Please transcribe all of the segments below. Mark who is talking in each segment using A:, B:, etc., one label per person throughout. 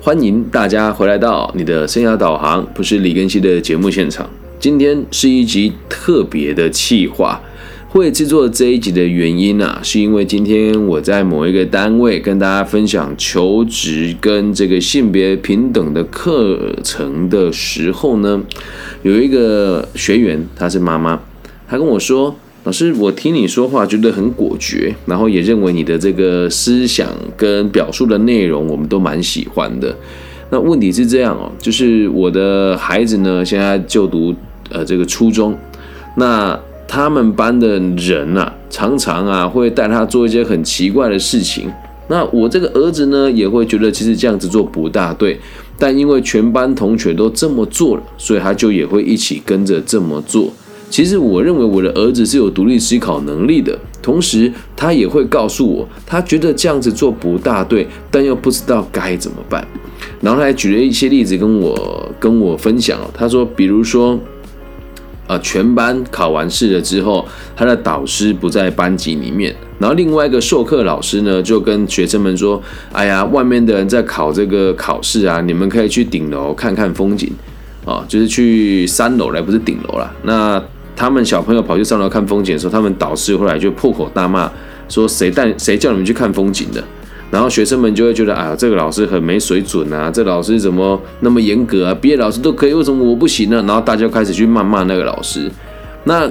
A: 欢迎大家回来到你的生涯导航，不是李根熙的节目现场。今天是一集特别的企划，会制作这一集的原因啊，是因为今天我在某一个单位跟大家分享求职跟这个性别平等的课程的时候呢，有一个学员，她是妈妈，她跟我说。老师，我听你说话觉得很果决，然后也认为你的这个思想跟表述的内容，我们都蛮喜欢的。那问题是这样哦，就是我的孩子呢，现在就读呃这个初中，那他们班的人啊，常常啊会带他做一些很奇怪的事情。那我这个儿子呢，也会觉得其实这样子做不大对，但因为全班同学都这么做了，所以他就也会一起跟着这么做。其实我认为我的儿子是有独立思考能力的，同时他也会告诉我，他觉得这样子做不大对，但又不知道该怎么办。然后他还举了一些例子跟我跟我分享，他说，比如说，呃，全班考完试了之后，他的导师不在班级里面，然后另外一个授课老师呢就跟学生们说，哎呀，外面的人在考这个考试啊，你们可以去顶楼看看风景，啊，就是去三楼来，不是顶楼了，那。他们小朋友跑去上楼看风景的时候，他们导师后来就破口大骂，说谁带谁叫你们去看风景的？然后学生们就会觉得，哎呀，这个老师很没水准啊，这老师怎么那么严格啊？毕业老师都可以，为什么我不行呢？然后大家就开始去谩骂那个老师。那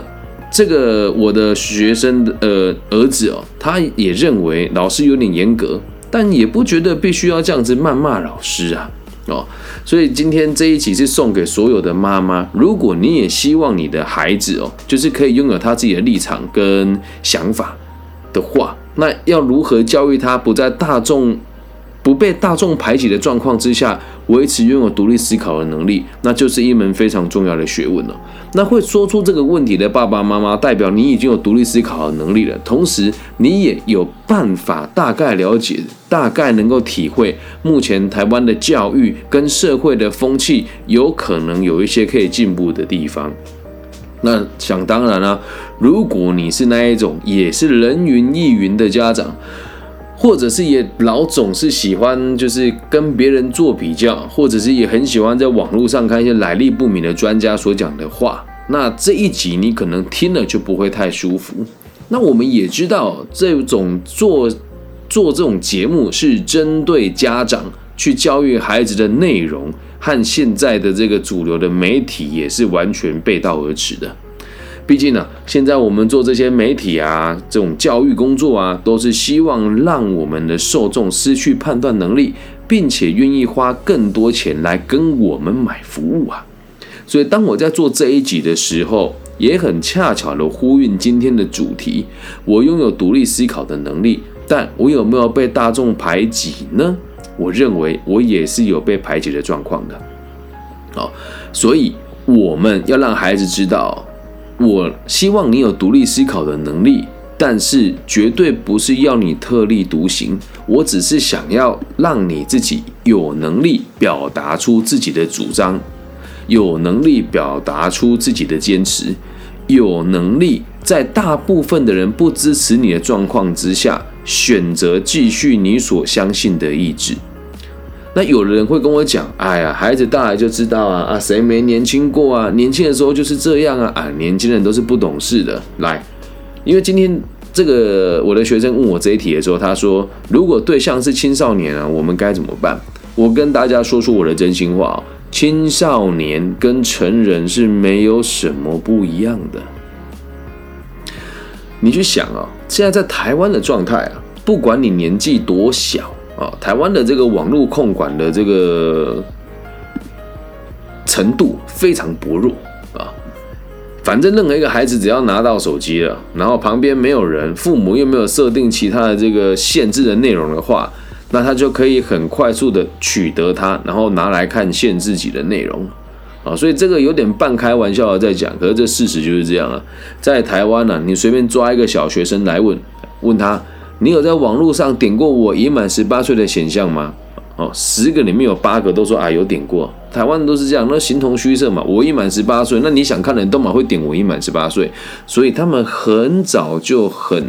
A: 这个我的学生的呃儿子哦，他也认为老师有点严格，但也不觉得必须要这样子谩骂老师啊。哦，所以今天这一集是送给所有的妈妈。如果你也希望你的孩子哦，就是可以拥有他自己的立场跟想法的话，那要如何教育他不在大众？不被大众排挤的状况之下，维持拥有独立思考的能力，那就是一门非常重要的学问了。那会说出这个问题的爸爸妈妈，代表你已经有独立思考的能力了，同时你也有办法大概了解、大概能够体会目前台湾的教育跟社会的风气，有可能有一些可以进步的地方。那想当然了，如果你是那一种也是人云亦云的家长。或者是也老总是喜欢就是跟别人做比较，或者是也很喜欢在网络上看一些来历不明的专家所讲的话。那这一集你可能听了就不会太舒服。那我们也知道，这种做做这种节目是针对家长去教育孩子的内容，和现在的这个主流的媒体也是完全背道而驰的。毕竟呢，现在我们做这些媒体啊，这种教育工作啊，都是希望让我们的受众失去判断能力，并且愿意花更多钱来跟我们买服务啊。所以，当我在做这一集的时候，也很恰巧的呼应今天的主题：我拥有独立思考的能力，但我有没有被大众排挤呢？我认为我也是有被排挤的状况的。好，所以我们要让孩子知道。我希望你有独立思考的能力，但是绝对不是要你特立独行。我只是想要让你自己有能力表达出自己的主张，有能力表达出自己的坚持，有能力在大部分的人不支持你的状况之下，选择继续你所相信的意志。那有的人会跟我讲：“哎呀，孩子大了就知道啊，啊，谁没年轻过啊？年轻的时候就是这样啊，啊，年轻人都是不懂事的。”来，因为今天这个我的学生问我这一题的时候，他说：“如果对象是青少年啊，我们该怎么办？”我跟大家说出我的真心话：青少年跟成人是没有什么不一样的。你去想啊，现在在台湾的状态啊，不管你年纪多小。啊，台湾的这个网络控管的这个程度非常薄弱啊。反正任何一个孩子只要拿到手机了，然后旁边没有人，父母又没有设定其他的这个限制的内容的话，那他就可以很快速的取得它，然后拿来看限制己的内容啊。所以这个有点半开玩笑的在讲，可是这事实就是这样啊。在台湾呢，你随便抓一个小学生来问问他。你有在网络上点过我已满十八岁的显像吗？哦，十个里面有八个都说啊有点过。台湾都是这样，那形同虚设嘛。我已满十八岁，那你想看的人都蛮会点我已满十八岁，所以他们很早就很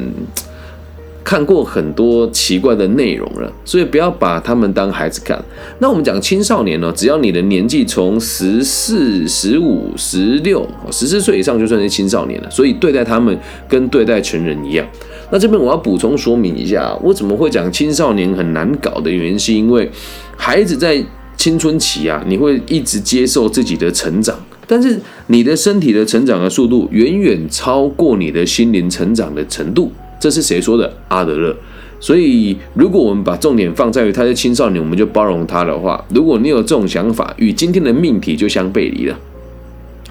A: 看过很多奇怪的内容了，所以不要把他们当孩子看。那我们讲青少年呢，只要你的年纪从十四、十五、十六、十四岁以上，就算是青少年了。所以对待他们跟对待成人一样。那这边我要补充说明一下，我怎么会讲青少年很难搞的原因，是因为孩子在青春期啊，你会一直接受自己的成长。但是你的身体的成长的速度远远超过你的心灵成长的程度，这是谁说的？阿德勒。所以，如果我们把重点放在于他是青少年，我们就包容他的话，如果你有这种想法，与今天的命题就相背离了。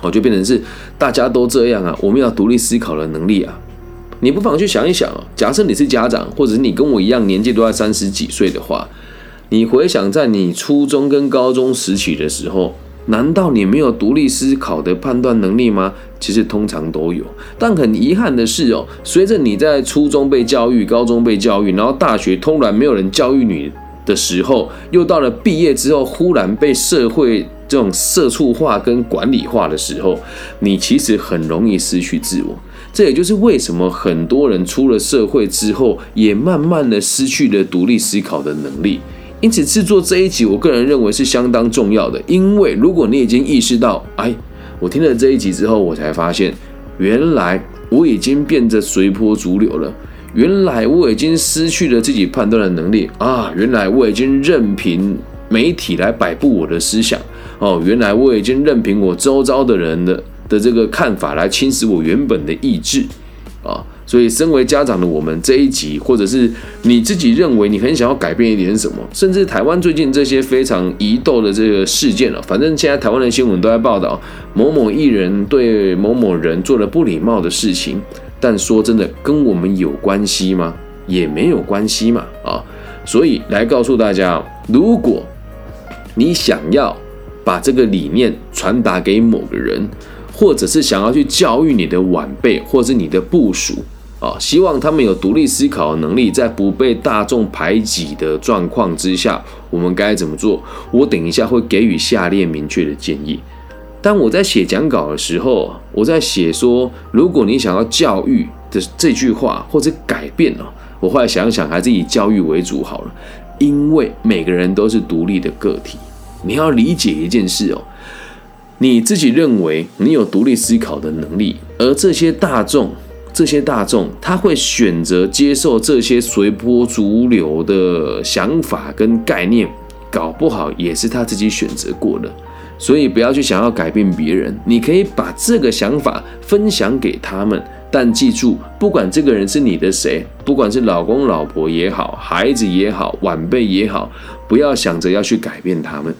A: 我就变成是大家都这样啊，我们要独立思考的能力啊。你不妨去想一想啊，假设你是家长，或者是你跟我一样年纪都在三十几岁的话，你回想在你初中跟高中时期的时候。难道你没有独立思考的判断能力吗？其实通常都有，但很遗憾的是哦，随着你在初中被教育、高中被教育，然后大学突然没有人教育你的时候，又到了毕业之后，忽然被社会这种社畜化跟管理化的时候，你其实很容易失去自我。这也就是为什么很多人出了社会之后，也慢慢的失去了独立思考的能力。因此，制作这一集，我个人认为是相当重要的。因为如果你已经意识到，哎，我听了这一集之后，我才发现，原来我已经变得随波逐流了。原来我已经失去了自己判断的能力啊！原来我已经任凭媒体来摆布我的思想哦！原来我已经任凭我周遭的人的的这个看法来侵蚀我原本的意志啊！所以，身为家长的我们这一集，或者是你自己认为你很想要改变一点什么，甚至台湾最近这些非常疑窦的这个事件了，反正现在台湾的新闻都在报道某某艺人对某某人做了不礼貌的事情，但说真的，跟我们有关系吗？也没有关系嘛，啊，所以来告诉大家，如果你想要把这个理念传达给某个人，或者是想要去教育你的晚辈，或是你的部属。啊，希望他们有独立思考的能力，在不被大众排挤的状况之下，我们该怎么做？我等一下会给予下列明确的建议。当我在写讲稿的时候，我在写说，如果你想要教育的这句话或者改变哦，我后来想想，还是以教育为主好了，因为每个人都是独立的个体，你要理解一件事哦，你自己认为你有独立思考的能力，而这些大众。这些大众他会选择接受这些随波逐流的想法跟概念，搞不好也是他自己选择过的。所以不要去想要改变别人，你可以把这个想法分享给他们，但记住，不管这个人是你的谁，不管是老公老婆也好，孩子也好，晚辈也好，不要想着要去改变他们。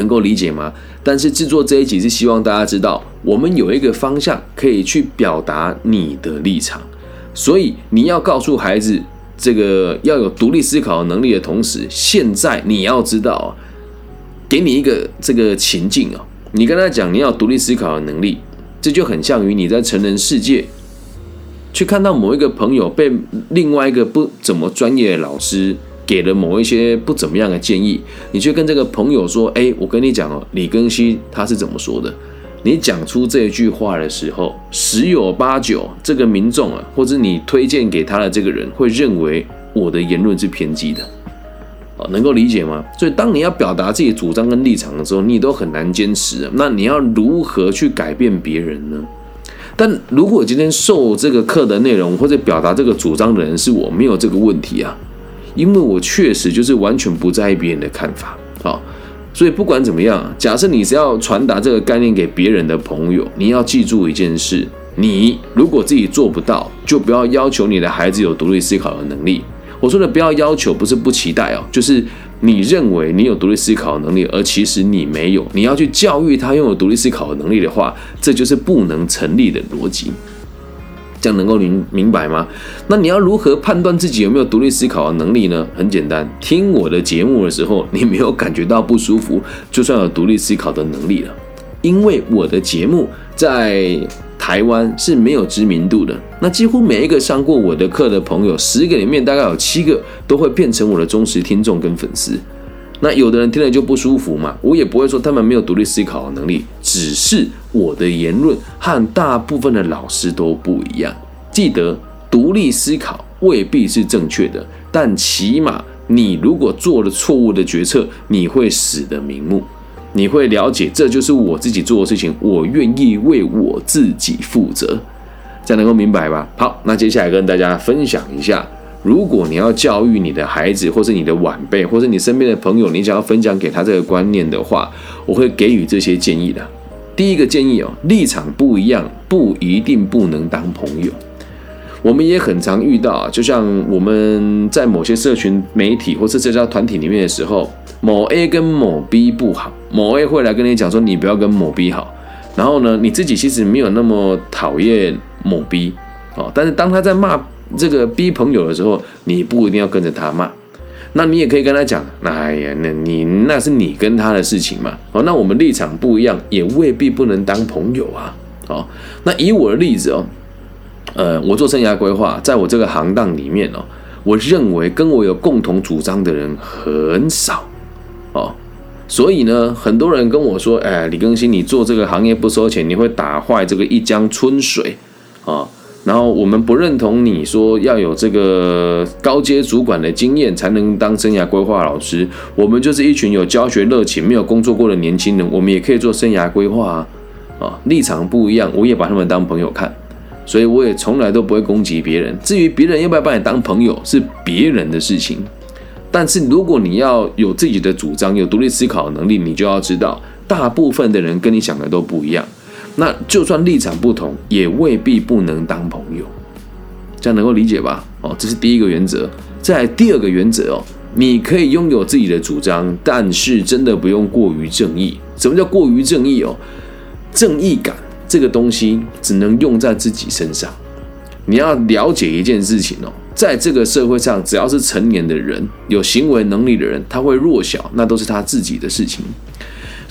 A: 能够理解吗？但是制作这一集是希望大家知道，我们有一个方向可以去表达你的立场，所以你要告诉孩子，这个要有独立思考能力的同时，现在你要知道，给你一个这个情境啊，你跟他讲你要独立思考的能力，这就很像于你在成人世界去看到某一个朋友被另外一个不怎么专业的老师。给了某一些不怎么样的建议，你去跟这个朋友说：“哎，我跟你讲哦，李根熙他是怎么说的？”你讲出这句话的时候，十有八九这个民众啊，或者你推荐给他的这个人会认为我的言论是偏激的，啊，能够理解吗？所以当你要表达自己主张跟立场的时候，你都很难坚持。那你要如何去改变别人呢？但如果今天受这个课的内容或者表达这个主张的人是我，没有这个问题啊。因为我确实就是完全不在意别人的看法，好，所以不管怎么样，假设你是要传达这个概念给别人的朋友，你要记住一件事：你如果自己做不到，就不要要求你的孩子有独立思考的能力。我说的不要要求，不是不期待哦，就是你认为你有独立思考能力，而其实你没有，你要去教育他拥有独立思考的能力的话，这就是不能成立的逻辑。这样能够明明白吗？那你要如何判断自己有没有独立思考的能力呢？很简单，听我的节目的时候，你没有感觉到不舒服，就算有独立思考的能力了。因为我的节目在台湾是没有知名度的，那几乎每一个上过我的课的朋友，十个里面大概有七个都会变成我的忠实听众跟粉丝。那有的人听了就不舒服嘛，我也不会说他们没有独立思考的能力，只是我的言论和大部分的老师都不一样。记得独立思考未必是正确的，但起码你如果做了错误的决策，你会死得瞑目，你会了解这就是我自己做的事情，我愿意为我自己负责，这样能够明白吧？好，那接下来跟大家分享一下。如果你要教育你的孩子，或是你的晚辈，或是你身边的朋友，你想要分享给他这个观念的话，我会给予这些建议的。第一个建议哦，立场不一样，不一定不能当朋友。我们也很常遇到啊，就像我们在某些社群媒体或是社交团体里面的时候，某 A 跟某 B 不好，某 A 会来跟你讲说你不要跟某 B 好，然后呢，你自己其实没有那么讨厌某 B 哦，但是当他在骂。这个逼朋友的时候，你不一定要跟着他骂，那你也可以跟他讲，哎呀，那你那是你跟他的事情嘛。哦，那我们立场不一样，也未必不能当朋友啊。哦，那以我的例子哦，呃，我做生涯规划，在我这个行当里面哦，我认为跟我有共同主张的人很少哦，所以呢，很多人跟我说，哎，李更新，你做这个行业不收钱，你会打坏这个一江春水啊。然后我们不认同你说要有这个高阶主管的经验才能当生涯规划老师。我们就是一群有教学热情、没有工作过的年轻人，我们也可以做生涯规划啊。啊，立场不一样，我也把他们当朋友看，所以我也从来都不会攻击别人。至于别人要不要把你当朋友，是别人的事情。但是如果你要有自己的主张、有独立思考能力，你就要知道，大部分的人跟你想的都不一样。那就算立场不同，也未必不能当朋友，这样能够理解吧？哦，这是第一个原则。在第二个原则哦，你可以拥有自己的主张，但是真的不用过于正义。什么叫过于正义哦？正义感这个东西只能用在自己身上。你要了解一件事情哦，在这个社会上，只要是成年的人、有行为能力的人，他会弱小，那都是他自己的事情。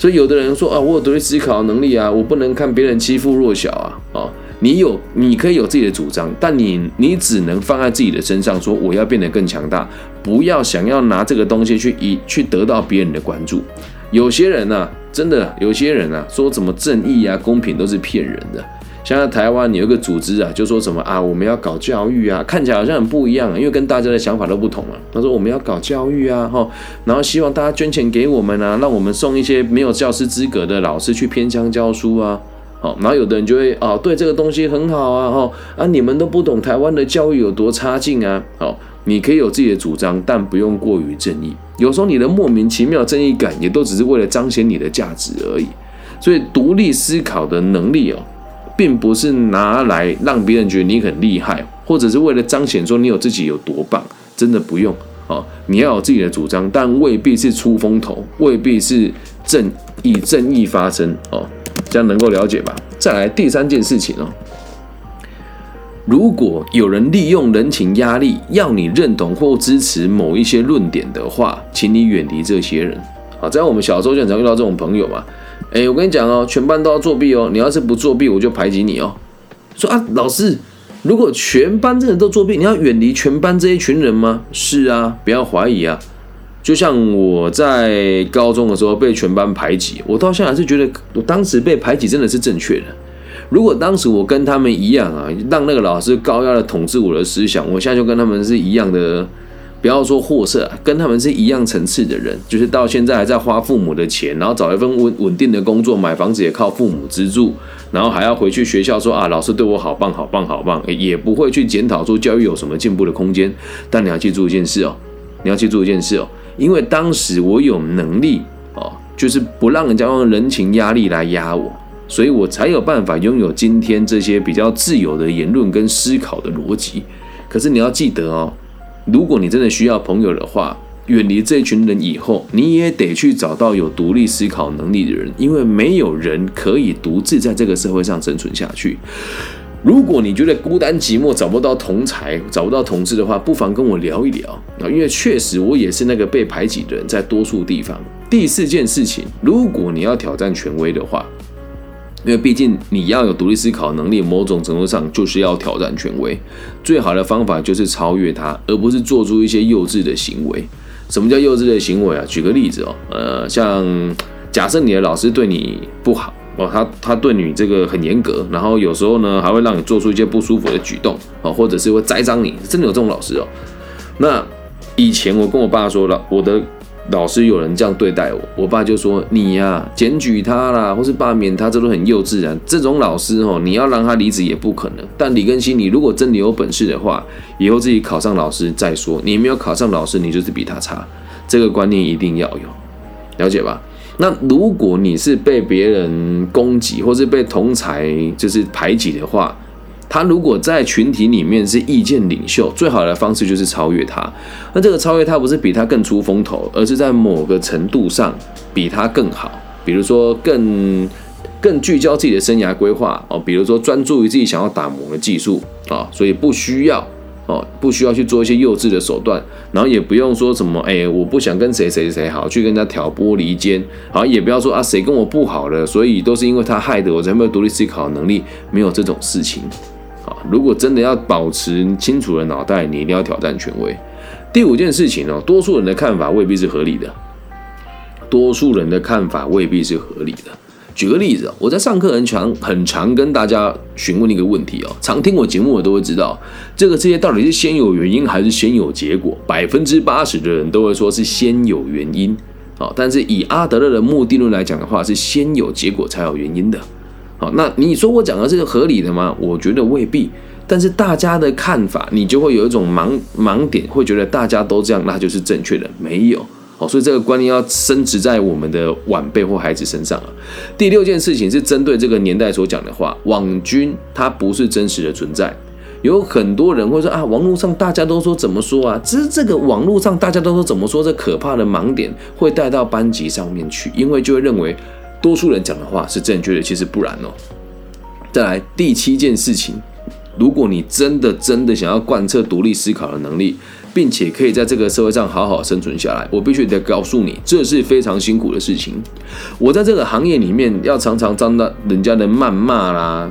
A: 所以有的人说啊，我有独立思考能力啊，我不能看别人欺负弱小啊，哦，你有，你可以有自己的主张，但你你只能放在自己的身上，说我要变得更强大，不要想要拿这个东西去以去得到别人的关注。有些人呢，真的有些人啊，说什么正义啊、公平都是骗人的。像在台湾有一个组织啊，就说什么啊，我们要搞教育啊，看起来好像很不一样，因为跟大家的想法都不同啊。他说我们要搞教育啊，哈，然后希望大家捐钱给我们啊，让我们送一些没有教师资格的老师去偏乡教书啊，好，然后有的人就会啊，对这个东西很好啊，哈，啊，你们都不懂台湾的教育有多差劲啊，好，你可以有自己的主张，但不用过于正义。有时候你的莫名其妙正义感，也都只是为了彰显你的价值而已。所以独立思考的能力哦。并不是拿来让别人觉得你很厉害，或者是为了彰显说你有自己有多棒，真的不用哦。你要有自己的主张，但未必是出风头，未必是正以正义发声哦。这样能够了解吧？再来第三件事情哦，如果有人利用人情压力要你认同或支持某一些论点的话，请你远离这些人。啊，在我们小时候就很常遇到这种朋友嘛。哎，我跟你讲哦，全班都要作弊哦。你要是不作弊，我就排挤你哦。说啊，老师，如果全班真的都作弊，你要远离全班这一群人吗？是啊，不要怀疑啊。就像我在高中的时候被全班排挤，我到现在还是觉得，我当时被排挤真的是正确的。如果当时我跟他们一样啊，让那个老师高压的统治我的思想，我现在就跟他们是一样的。不要说货色，跟他们是一样层次的人，就是到现在还在花父母的钱，然后找一份稳稳定的工作，买房子也靠父母资助，然后还要回去学校说啊，老师对我好棒好棒好棒，也不会去检讨说教育有什么进步的空间。但你要记住一件事哦，你要记住一件事哦，因为当时我有能力哦，就是不让人家用人情压力来压我，所以我才有办法拥有今天这些比较自由的言论跟思考的逻辑。可是你要记得哦。如果你真的需要朋友的话，远离这群人以后，你也得去找到有独立思考能力的人，因为没有人可以独自在这个社会上生存下去。如果你觉得孤单寂寞，找不到同才，找不到同志的话，不妨跟我聊一聊啊，因为确实我也是那个被排挤的人，在多数地方。第四件事情，如果你要挑战权威的话。因为毕竟你要有独立思考能力，某种程度上就是要挑战权威。最好的方法就是超越它，而不是做出一些幼稚的行为。什么叫幼稚的行为啊？举个例子哦，呃，像假设你的老师对你不好哦，他他对你这个很严格，然后有时候呢还会让你做出一些不舒服的举动哦，或者是会栽赃你，真的有这种老师哦。那以前我跟我爸说了，我的老师有人这样对待我，我爸就说你呀，检举他啦，或是罢免他，这都很幼稚啊。这种老师哦，你要让他离职也不可能。但李根新，你如果真的有本事的话，以后自己考上老师再说。你没有考上老师，你就是比他差，这个观念一定要有，了解吧？那如果你是被别人攻击，或是被同才就是排挤的话，他如果在群体里面是意见领袖，最好的方式就是超越他。那这个超越他不是比他更出风头，而是在某个程度上比他更好。比如说更更聚焦自己的生涯规划哦，比如说专注于自己想要打磨的技术啊，所以不需要哦，不需要去做一些幼稚的手段，然后也不用说什么哎，我不想跟谁谁谁好，去跟人家挑拨离间，好也不要说啊谁跟我不好了，所以都是因为他害的，我才没有独立思考能力，没有这种事情。如果真的要保持清楚的脑袋，你一定要挑战权威。第五件事情哦，多数人的看法未必是合理的，多数人的看法未必是合理的。举个例子我在上课很常很常跟大家询问一个问题哦，常听我节目的都会知道，这个世界到底是先有原因还是先有结果？百分之八十的人都会说是先有原因，啊，但是以阿德勒的目的论来讲的话，是先有结果才有原因的。好，那你说我讲的是合理的吗？我觉得未必。但是大家的看法，你就会有一种盲盲点，会觉得大家都这样，那就是正确的。没有，好，所以这个观念要升值在我们的晚辈或孩子身上啊。第六件事情是针对这个年代所讲的话，网军它不是真实的存在。有很多人会说啊，网络上大家都说怎么说啊？只是这个网络上大家都说怎么说，这可怕的盲点会带到班级上面去，因为就会认为。多数人讲的话是正确的，其实不然哦。再来第七件事情，如果你真的真的想要贯彻独立思考的能力，并且可以在这个社会上好好生存下来，我必须得告诉你，这是非常辛苦的事情。我在这个行业里面，要常常遭到人家的谩骂啦。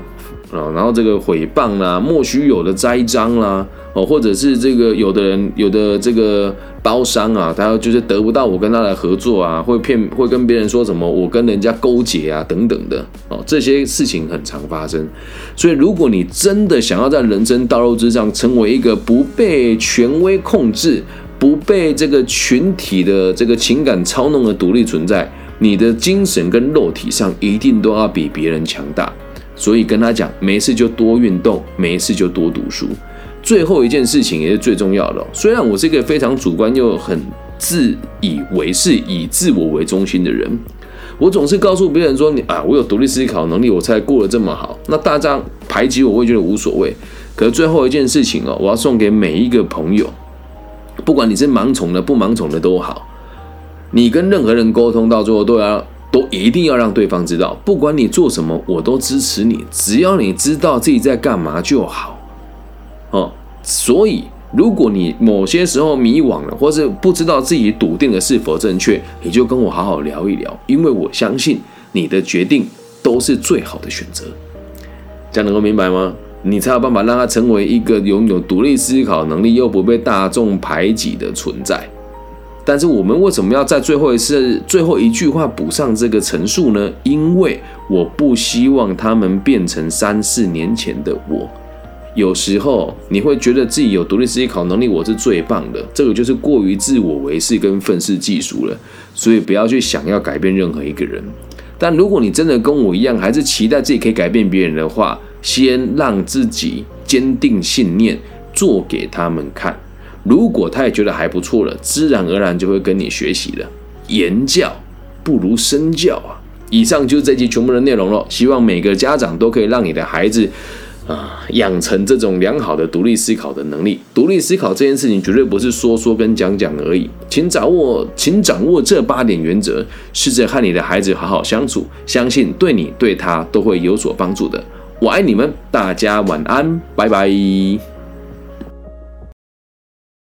A: 啊，然后这个毁谤啦，莫须有的栽赃啦，哦，或者是这个有的人有的这个包商啊，他就是得不到我跟他的合作啊，会骗会跟别人说什么我跟人家勾结啊等等的哦，这些事情很常发生。所以，如果你真的想要在人生道路之上成为一个不被权威控制、不被这个群体的这个情感操弄的独立存在，你的精神跟肉体上一定都要比别人强大。所以跟他讲，没事就多运动，没事就多读书。最后一件事情也是最重要的。虽然我是一个非常主观又很自以为是、以自我为中心的人，我总是告诉别人说：“你啊，我有独立思考能力，我才过得这么好。”那大家排挤我，我也觉得无所谓。可是最后一件事情哦，我要送给每一个朋友，不管你是盲从的、不盲从的都好，你跟任何人沟通到最后都要。都一定要让对方知道，不管你做什么，我都支持你。只要你知道自己在干嘛就好，哦。所以，如果你某些时候迷惘了，或是不知道自己笃定的是否正确，你就跟我好好聊一聊，因为我相信你的决定都是最好的选择。这样能够明白吗？你才有办法让他成为一个拥有独立思考能力又不被大众排挤的存在。但是我们为什么要在最后一次、最后一句话补上这个陈述呢？因为我不希望他们变成三四年前的我。有时候你会觉得自己有独立思考能力，我是最棒的，这个就是过于自我为是跟愤世嫉俗了。所以不要去想要改变任何一个人。但如果你真的跟我一样，还是期待自己可以改变别人的话，先让自己坚定信念，做给他们看。如果他也觉得还不错了，自然而然就会跟你学习了。言教不如身教啊！以上就是这集全部的内容了。希望每个家长都可以让你的孩子啊养成这种良好的独立思考的能力。独立思考这件事情绝对不是说说跟讲讲而已，请掌握，请掌握这八点原则，试着和你的孩子好好相处，相信对你对他都会有所帮助的。我爱你们，大家晚安，拜拜。